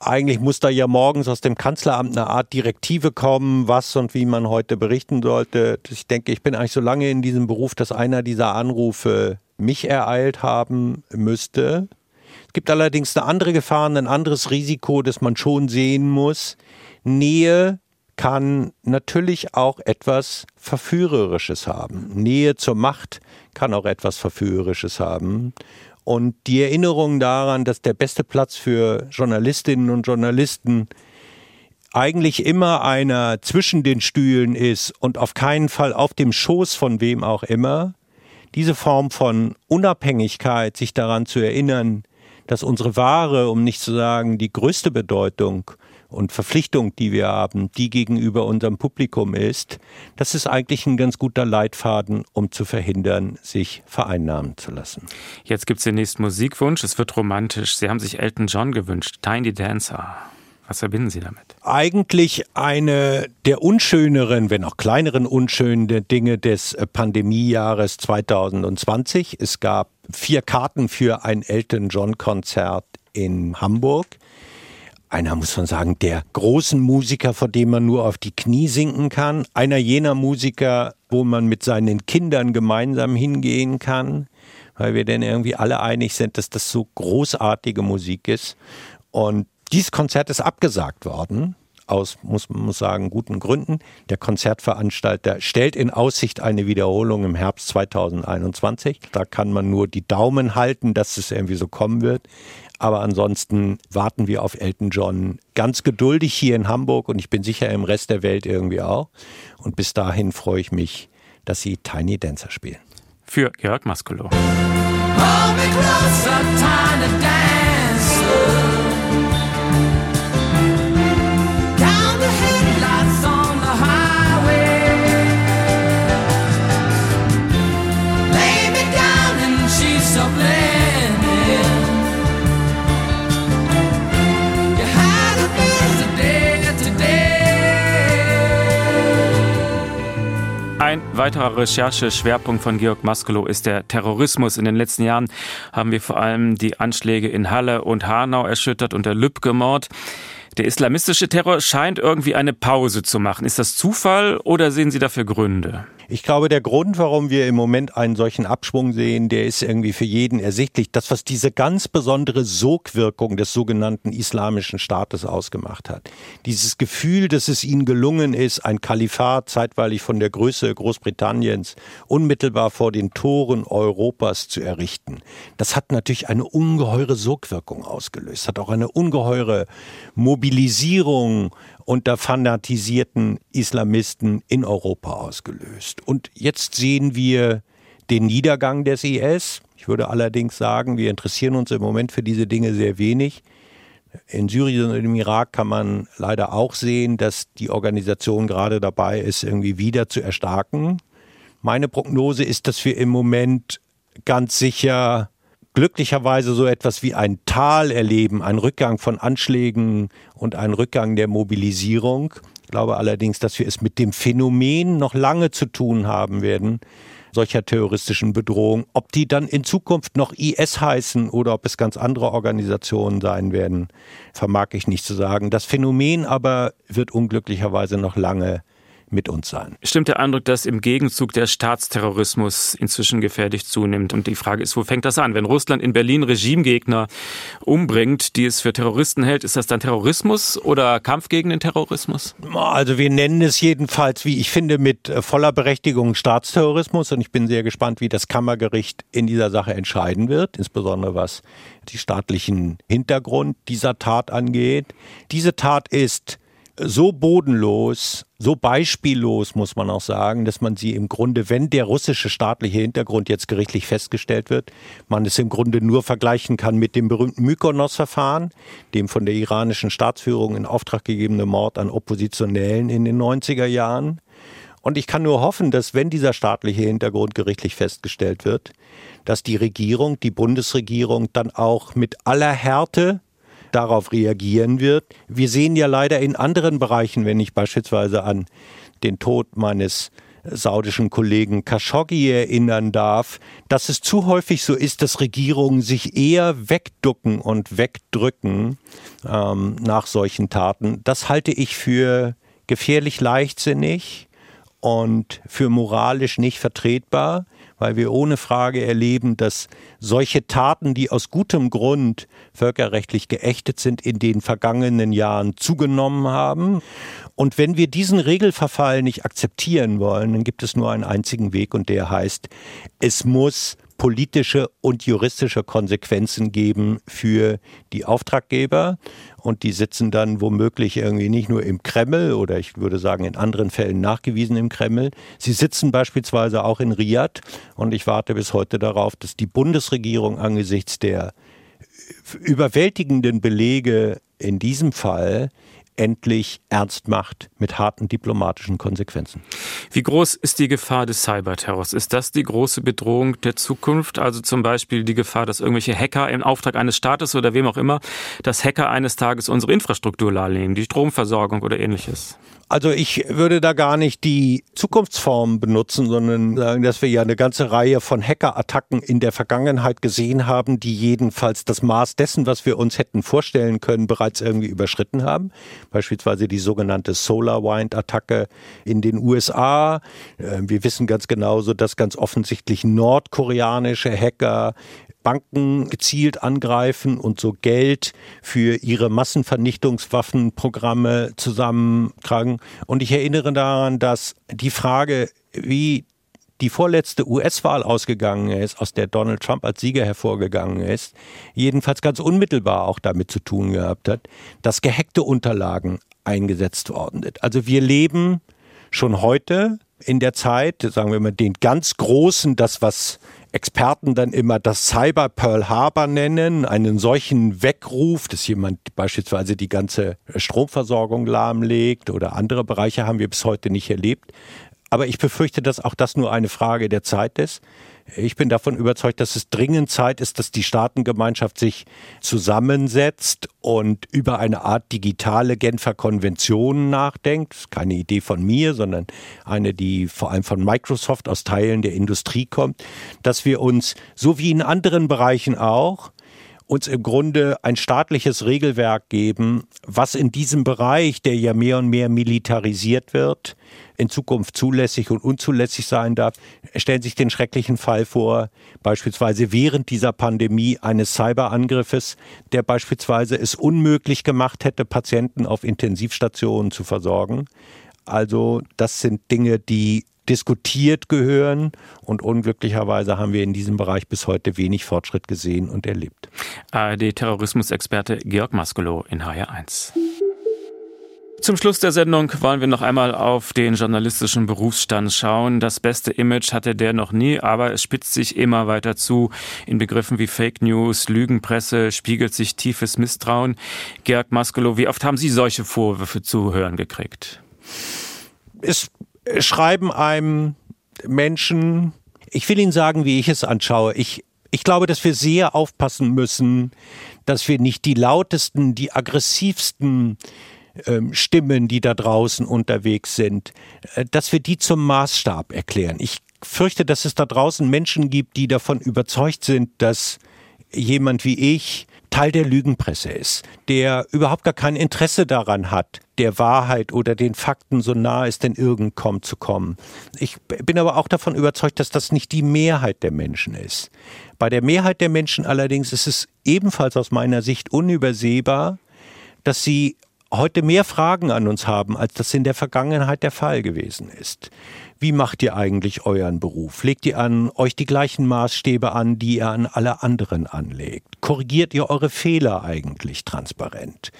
eigentlich muss da ja morgens aus dem Kanzleramt eine Art Direktive kommen, was und wie man heute berichten sollte. Ich denke, ich bin eigentlich so lange in diesem Beruf, dass einer dieser Anrufe mich ereilt haben müsste. Gibt allerdings eine andere Gefahr, ein anderes Risiko, das man schon sehen muss. Nähe kann natürlich auch etwas Verführerisches haben. Nähe zur Macht kann auch etwas Verführerisches haben. Und die Erinnerung daran, dass der beste Platz für Journalistinnen und Journalisten eigentlich immer einer zwischen den Stühlen ist und auf keinen Fall auf dem Schoß von wem auch immer, diese Form von Unabhängigkeit, sich daran zu erinnern, dass unsere wahre, um nicht zu sagen die größte Bedeutung und Verpflichtung, die wir haben, die gegenüber unserem Publikum ist, das ist eigentlich ein ganz guter Leitfaden, um zu verhindern, sich vereinnahmen zu lassen. Jetzt gibt es den nächsten Musikwunsch. Es wird romantisch. Sie haben sich Elton John gewünscht. Tiny Dancer. Was verbinden Sie damit? Eigentlich eine der unschöneren, wenn auch kleineren unschönen Dinge des Pandemiejahres 2020. Es gab vier Karten für ein Elton John Konzert in Hamburg einer, muss man sagen, der großen Musiker, vor dem man nur auf die Knie sinken kann. Einer jener Musiker, wo man mit seinen Kindern gemeinsam hingehen kann, weil wir denn irgendwie alle einig sind, dass das so großartige Musik ist. Und dieses Konzert ist abgesagt worden. Aus, muss man muss sagen, guten Gründen. Der Konzertveranstalter stellt in Aussicht eine Wiederholung im Herbst 2021. Da kann man nur die Daumen halten, dass es irgendwie so kommen wird. Aber ansonsten warten wir auf Elton John ganz geduldig hier in Hamburg und ich bin sicher im Rest der Welt irgendwie auch. Und bis dahin freue ich mich, dass Sie Tiny Dancer spielen. Für Jörg Maskolo. Rechercheschwerpunkt von Georg Maskolo ist der Terrorismus. In den letzten Jahren haben wir vor allem die Anschläge in Halle und Hanau erschüttert und der Lübcke-Mord. Der islamistische Terror scheint irgendwie eine Pause zu machen. Ist das Zufall oder sehen Sie dafür Gründe? Ich glaube, der Grund, warum wir im Moment einen solchen Abschwung sehen, der ist irgendwie für jeden ersichtlich. Das, was diese ganz besondere Sogwirkung des sogenannten Islamischen Staates ausgemacht hat. Dieses Gefühl, dass es ihnen gelungen ist, ein Kalifat zeitweilig von der Größe Großbritanniens unmittelbar vor den Toren Europas zu errichten. Das hat natürlich eine ungeheure Sogwirkung ausgelöst, hat auch eine ungeheure Mobilisierung unter fanatisierten Islamisten in Europa ausgelöst. Und jetzt sehen wir den Niedergang des IS. Ich würde allerdings sagen, wir interessieren uns im Moment für diese Dinge sehr wenig. In Syrien und im Irak kann man leider auch sehen, dass die Organisation gerade dabei ist, irgendwie wieder zu erstarken. Meine Prognose ist, dass wir im Moment ganz sicher glücklicherweise so etwas wie ein Tal erleben, ein Rückgang von Anschlägen und ein Rückgang der Mobilisierung. Ich glaube allerdings, dass wir es mit dem Phänomen noch lange zu tun haben werden, solcher terroristischen Bedrohung. Ob die dann in Zukunft noch IS heißen oder ob es ganz andere Organisationen sein werden, vermag ich nicht zu sagen. Das Phänomen aber wird unglücklicherweise noch lange mit uns sein. Stimmt der Eindruck, dass im Gegenzug der Staatsterrorismus inzwischen gefährlich zunimmt? Und die Frage ist, wo fängt das an? Wenn Russland in Berlin Regimegegner umbringt, die es für Terroristen hält, ist das dann Terrorismus oder Kampf gegen den Terrorismus? Also wir nennen es jedenfalls, wie ich finde, mit äh, voller Berechtigung Staatsterrorismus. Und ich bin sehr gespannt, wie das Kammergericht in dieser Sache entscheiden wird, insbesondere was die staatlichen Hintergrund dieser Tat angeht. Diese Tat ist so bodenlos, so beispiellos, muss man auch sagen, dass man sie im Grunde, wenn der russische staatliche Hintergrund jetzt gerichtlich festgestellt wird, man es im Grunde nur vergleichen kann mit dem berühmten Mykonos-Verfahren, dem von der iranischen Staatsführung in Auftrag gegebenen Mord an Oppositionellen in den 90er Jahren. Und ich kann nur hoffen, dass wenn dieser staatliche Hintergrund gerichtlich festgestellt wird, dass die Regierung, die Bundesregierung dann auch mit aller Härte darauf reagieren wird. Wir sehen ja leider in anderen Bereichen, wenn ich beispielsweise an den Tod meines saudischen Kollegen Khashoggi erinnern darf, dass es zu häufig so ist, dass Regierungen sich eher wegducken und wegdrücken ähm, nach solchen Taten. Das halte ich für gefährlich leichtsinnig und für moralisch nicht vertretbar weil wir ohne Frage erleben, dass solche Taten, die aus gutem Grund völkerrechtlich geächtet sind, in den vergangenen Jahren zugenommen haben. Und wenn wir diesen Regelverfall nicht akzeptieren wollen, dann gibt es nur einen einzigen Weg und der heißt, es muss politische und juristische Konsequenzen geben für die Auftraggeber. Und die sitzen dann womöglich irgendwie nicht nur im Kreml oder ich würde sagen in anderen Fällen nachgewiesen im Kreml. Sie sitzen beispielsweise auch in Riyadh. Und ich warte bis heute darauf, dass die Bundesregierung angesichts der überwältigenden Belege in diesem Fall endlich ernst macht mit harten diplomatischen Konsequenzen. Wie groß ist die Gefahr des Cyberterrors? Ist das die große Bedrohung der Zukunft? Also zum Beispiel die Gefahr, dass irgendwelche Hacker im Auftrag eines Staates oder wem auch immer, dass Hacker eines Tages unsere Infrastruktur lahmlegen, die Stromversorgung oder ähnliches? Also ich würde da gar nicht die Zukunftsform benutzen, sondern sagen, dass wir ja eine ganze Reihe von Hackerattacken in der Vergangenheit gesehen haben, die jedenfalls das Maß dessen, was wir uns hätten vorstellen können, bereits irgendwie überschritten haben. Beispielsweise die sogenannte SolarWind-Attacke in den USA. Äh, wir wissen ganz genauso, dass ganz offensichtlich nordkoreanische Hacker Banken gezielt angreifen und so Geld für ihre Massenvernichtungswaffenprogramme zusammentragen. Und ich erinnere daran, dass die Frage, wie die vorletzte US-Wahl ausgegangen ist, aus der Donald Trump als Sieger hervorgegangen ist, jedenfalls ganz unmittelbar auch damit zu tun gehabt hat, dass gehackte Unterlagen eingesetzt worden sind. Also wir leben schon heute in der Zeit, sagen wir mal, den ganz großen, das was Experten dann immer das Cyber Pearl Harbor nennen, einen solchen Weckruf, dass jemand beispielsweise die ganze Stromversorgung lahmlegt oder andere Bereiche haben wir bis heute nicht erlebt. Aber ich befürchte, dass auch das nur eine Frage der Zeit ist. Ich bin davon überzeugt, dass es dringend Zeit ist, dass die Staatengemeinschaft sich zusammensetzt und über eine Art digitale Genfer Konvention nachdenkt. Das ist keine Idee von mir, sondern eine, die vor allem von Microsoft aus Teilen der Industrie kommt, dass wir uns, so wie in anderen Bereichen auch, uns im Grunde ein staatliches Regelwerk geben, was in diesem Bereich, der ja mehr und mehr militarisiert wird, in Zukunft zulässig und unzulässig sein darf. Stellen Sie sich den schrecklichen Fall vor, beispielsweise während dieser Pandemie eines Cyberangriffes, der beispielsweise es unmöglich gemacht hätte, Patienten auf Intensivstationen zu versorgen. Also das sind Dinge, die diskutiert gehören. Und unglücklicherweise haben wir in diesem Bereich bis heute wenig Fortschritt gesehen und erlebt. ARD-Terrorismusexperte Georg Maskelow in HR1. Zum Schluss der Sendung wollen wir noch einmal auf den journalistischen Berufsstand schauen. Das beste Image hatte der noch nie, aber es spitzt sich immer weiter zu. In Begriffen wie Fake News, Lügenpresse spiegelt sich tiefes Misstrauen. Georg Maskelow, wie oft haben Sie solche Vorwürfe zu hören gekriegt? Es schreiben einem Menschen, ich will Ihnen sagen, wie ich es anschaue. Ich, ich glaube, dass wir sehr aufpassen müssen, dass wir nicht die lautesten, die aggressivsten Stimmen, die da draußen unterwegs sind, äh, dass wir die zum Maßstab erklären. Ich fürchte, dass es da draußen Menschen gibt, die davon überzeugt sind, dass jemand wie ich Teil der Lügenpresse ist, der überhaupt gar kein Interesse daran hat, der Wahrheit oder den Fakten so nah es denn irgend kommt zu kommen. Ich bin aber auch davon überzeugt, dass das nicht die Mehrheit der Menschen ist. Bei der Mehrheit der Menschen allerdings ist es ebenfalls aus meiner Sicht unübersehbar, dass sie heute mehr Fragen an uns haben, als das in der Vergangenheit der Fall gewesen ist. Wie macht ihr eigentlich euren Beruf? Legt ihr an euch die gleichen Maßstäbe an, die ihr an alle anderen anlegt? Korrigiert ihr eure Fehler eigentlich transparent?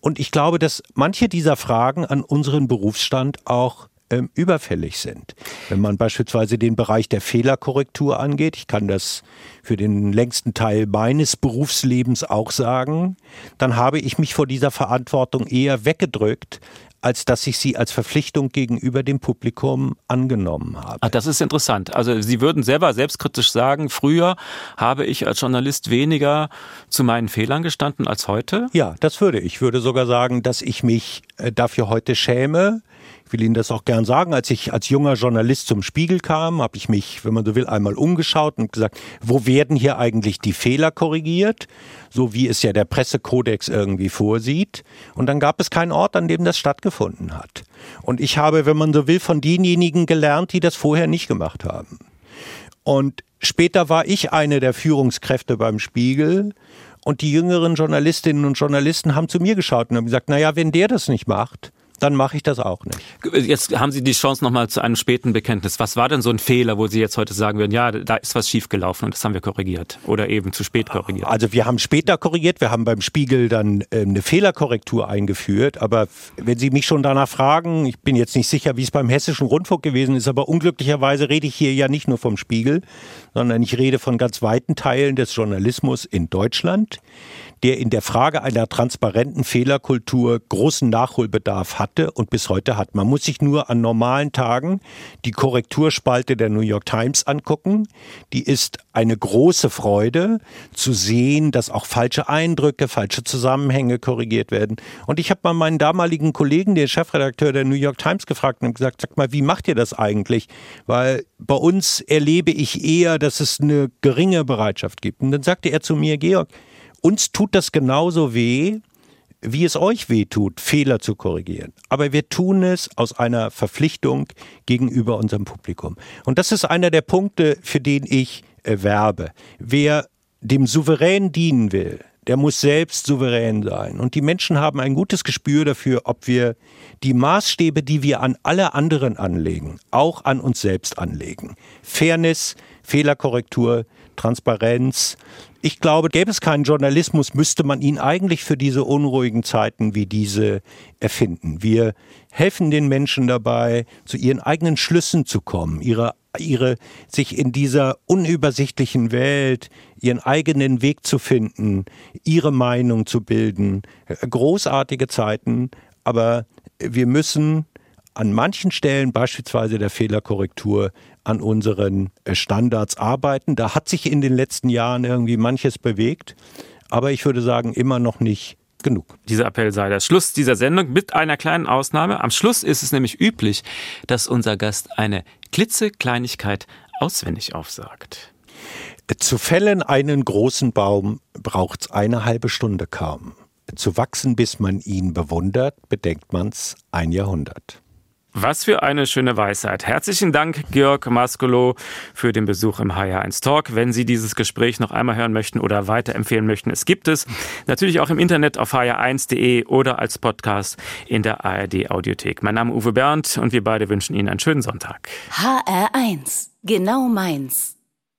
Und ich glaube, dass manche dieser Fragen an unseren Berufsstand auch ähm, überfällig sind. Wenn man beispielsweise den Bereich der Fehlerkorrektur angeht, ich kann das für den längsten Teil meines Berufslebens auch sagen, dann habe ich mich vor dieser Verantwortung eher weggedrückt, als dass ich sie als Verpflichtung gegenüber dem Publikum angenommen habe. Ach, das ist interessant. Also Sie würden selber selbstkritisch sagen, früher habe ich als Journalist weniger zu meinen Fehlern gestanden als heute? Ja, das würde ich. Ich würde sogar sagen, dass ich mich äh, dafür heute schäme, ich will Ihnen das auch gern sagen. Als ich als junger Journalist zum Spiegel kam, habe ich mich, wenn man so will, einmal umgeschaut und gesagt, wo werden hier eigentlich die Fehler korrigiert? So wie es ja der Pressekodex irgendwie vorsieht. Und dann gab es keinen Ort, an dem das stattgefunden hat. Und ich habe, wenn man so will, von denjenigen gelernt, die das vorher nicht gemacht haben. Und später war ich eine der Führungskräfte beim Spiegel. Und die jüngeren Journalistinnen und Journalisten haben zu mir geschaut und haben gesagt, naja, wenn der das nicht macht, dann mache ich das auch nicht. Jetzt haben Sie die Chance nochmal zu einem späten Bekenntnis. Was war denn so ein Fehler, wo Sie jetzt heute sagen würden, ja, da ist was schiefgelaufen und das haben wir korrigiert oder eben zu spät korrigiert? Also wir haben später korrigiert, wir haben beim Spiegel dann äh, eine Fehlerkorrektur eingeführt, aber wenn Sie mich schon danach fragen, ich bin jetzt nicht sicher, wie es beim Hessischen Rundfunk gewesen ist, aber unglücklicherweise rede ich hier ja nicht nur vom Spiegel, sondern ich rede von ganz weiten Teilen des Journalismus in Deutschland der in der Frage einer transparenten Fehlerkultur großen Nachholbedarf hatte und bis heute hat. Man muss sich nur an normalen Tagen die Korrekturspalte der New York Times angucken. Die ist eine große Freude zu sehen, dass auch falsche Eindrücke, falsche Zusammenhänge korrigiert werden. Und ich habe mal meinen damaligen Kollegen, den Chefredakteur der New York Times, gefragt und gesagt, sag mal, wie macht ihr das eigentlich? Weil bei uns erlebe ich eher, dass es eine geringe Bereitschaft gibt. Und dann sagte er zu mir, Georg, uns tut das genauso weh, wie es euch weh tut, Fehler zu korrigieren. Aber wir tun es aus einer Verpflichtung gegenüber unserem Publikum. Und das ist einer der Punkte, für den ich äh, werbe. Wer dem Souverän dienen will, der muss selbst souverän sein. Und die Menschen haben ein gutes Gespür dafür, ob wir die Maßstäbe, die wir an alle anderen anlegen, auch an uns selbst anlegen. Fairness, Fehlerkorrektur, Transparenz, ich glaube, gäbe es keinen Journalismus, müsste man ihn eigentlich für diese unruhigen Zeiten wie diese erfinden. Wir helfen den Menschen dabei, zu ihren eigenen Schlüssen zu kommen, ihre, ihre, sich in dieser unübersichtlichen Welt ihren eigenen Weg zu finden, ihre Meinung zu bilden. Großartige Zeiten, aber wir müssen an manchen Stellen, beispielsweise der Fehlerkorrektur, an unseren äh, Standards arbeiten. Da hat sich in den letzten Jahren irgendwie manches bewegt, aber ich würde sagen, immer noch nicht genug. Dieser Appell sei der Schluss dieser Sendung mit einer kleinen Ausnahme. Am Schluss ist es nämlich üblich, dass unser Gast eine klitzekleinigkeit auswendig aufsagt. Zu fällen einen großen Baum braucht es eine halbe Stunde kaum. Zu wachsen, bis man ihn bewundert, bedenkt man's ein Jahrhundert. Was für eine schöne Weisheit. Herzlichen Dank, Georg Maskolo, für den Besuch im HR1 Talk. Wenn Sie dieses Gespräch noch einmal hören möchten oder weiterempfehlen möchten, es gibt es natürlich auch im Internet auf hr1.de oder als Podcast in der ARD Audiothek. Mein Name ist Uwe Bernd und wir beide wünschen Ihnen einen schönen Sonntag. HR1, genau meins.